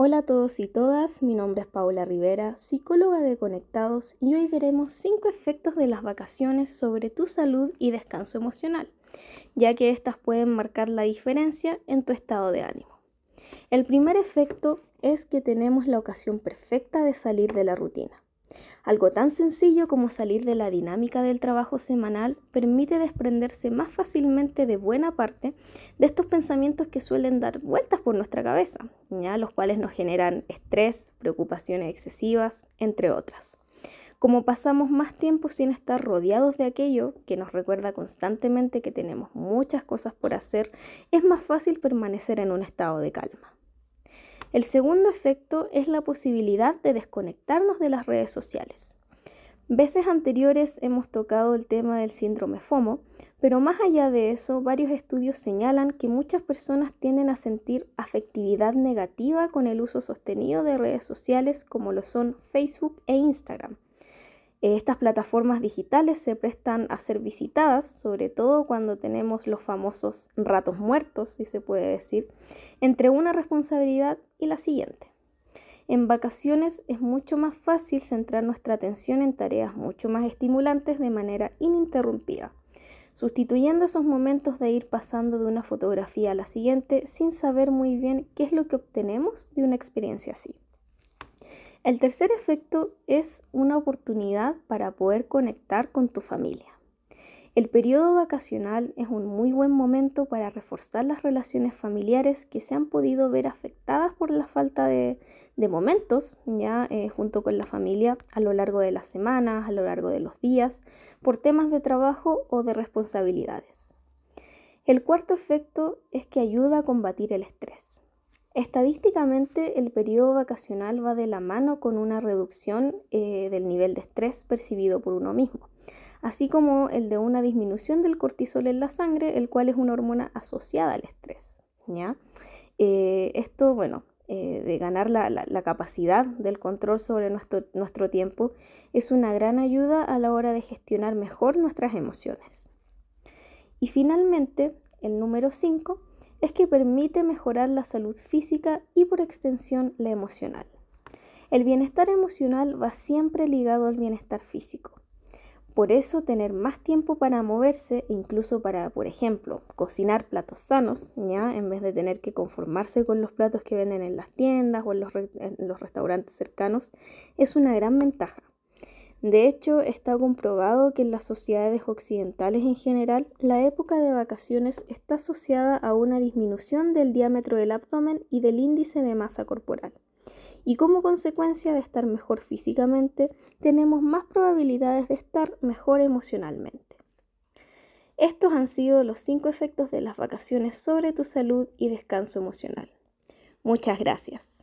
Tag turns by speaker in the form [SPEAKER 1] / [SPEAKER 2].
[SPEAKER 1] Hola a todos y todas, mi nombre es Paula Rivera, psicóloga de Conectados y hoy veremos 5 efectos de las vacaciones sobre tu salud y descanso emocional, ya que estas pueden marcar la diferencia en tu estado de ánimo. El primer efecto es que tenemos la ocasión perfecta de salir de la rutina. Algo tan sencillo como salir de la dinámica del trabajo semanal permite desprenderse más fácilmente de buena parte de estos pensamientos que suelen dar vueltas por nuestra cabeza, ¿ya? los cuales nos generan estrés, preocupaciones excesivas, entre otras. Como pasamos más tiempo sin estar rodeados de aquello que nos recuerda constantemente que tenemos muchas cosas por hacer, es más fácil permanecer en un estado de calma. El segundo efecto es la posibilidad de desconectarnos de las redes sociales. Veces anteriores hemos tocado el tema del síndrome FOMO, pero más allá de eso, varios estudios señalan que muchas personas tienden a sentir afectividad negativa con el uso sostenido de redes sociales como lo son Facebook e Instagram. Estas plataformas digitales se prestan a ser visitadas, sobre todo cuando tenemos los famosos ratos muertos, si se puede decir, entre una responsabilidad y la siguiente. En vacaciones es mucho más fácil centrar nuestra atención en tareas mucho más estimulantes de manera ininterrumpida, sustituyendo esos momentos de ir pasando de una fotografía a la siguiente sin saber muy bien qué es lo que obtenemos de una experiencia así. El tercer efecto es una oportunidad para poder conectar con tu familia. El periodo vacacional es un muy buen momento para reforzar las relaciones familiares que se han podido ver afectadas por la falta de, momentos ya eh, junto con la familia a lo largo de las semanas, a lo largo de los días, por temas de trabajo o de responsabilidades. El cuarto efecto es que ayuda a combatir el estrés. Estadísticamente, el periodo vacacional va de la mano con una reducción eh, del nivel de estrés percibido por uno mismo, así como el de una disminución del cortisol en la sangre, el cual es una hormona asociada al estrés. ¿ya? Eh, esto, bueno, eh, de ganar la, la, capacidad del control sobre nuestro, nuestro tiempo es una gran ayuda a la hora de gestionar mejor nuestras emociones. Y finalmente, el número 5 es que permite mejorar la salud física y por extensión la emocional. El bienestar emocional va siempre ligado al bienestar físico. Por eso tener más tiempo para moverse, incluso para, por ejemplo, cocinar platos sanos, ¿ya? en vez de tener que conformarse con los platos que venden en las tiendas o en los, en los restaurantes cercanos, es una gran ventaja. De hecho, está comprobado que en las sociedades occidentales en general, la época de vacaciones está asociada a una disminución del diámetro del abdomen y del índice de masa corporal. Y como consecuencia de estar mejor físicamente, tenemos más probabilidades de estar mejor emocionalmente. Estos han sido los cinco efectos de las vacaciones sobre tu salud y descanso emocional. Muchas gracias.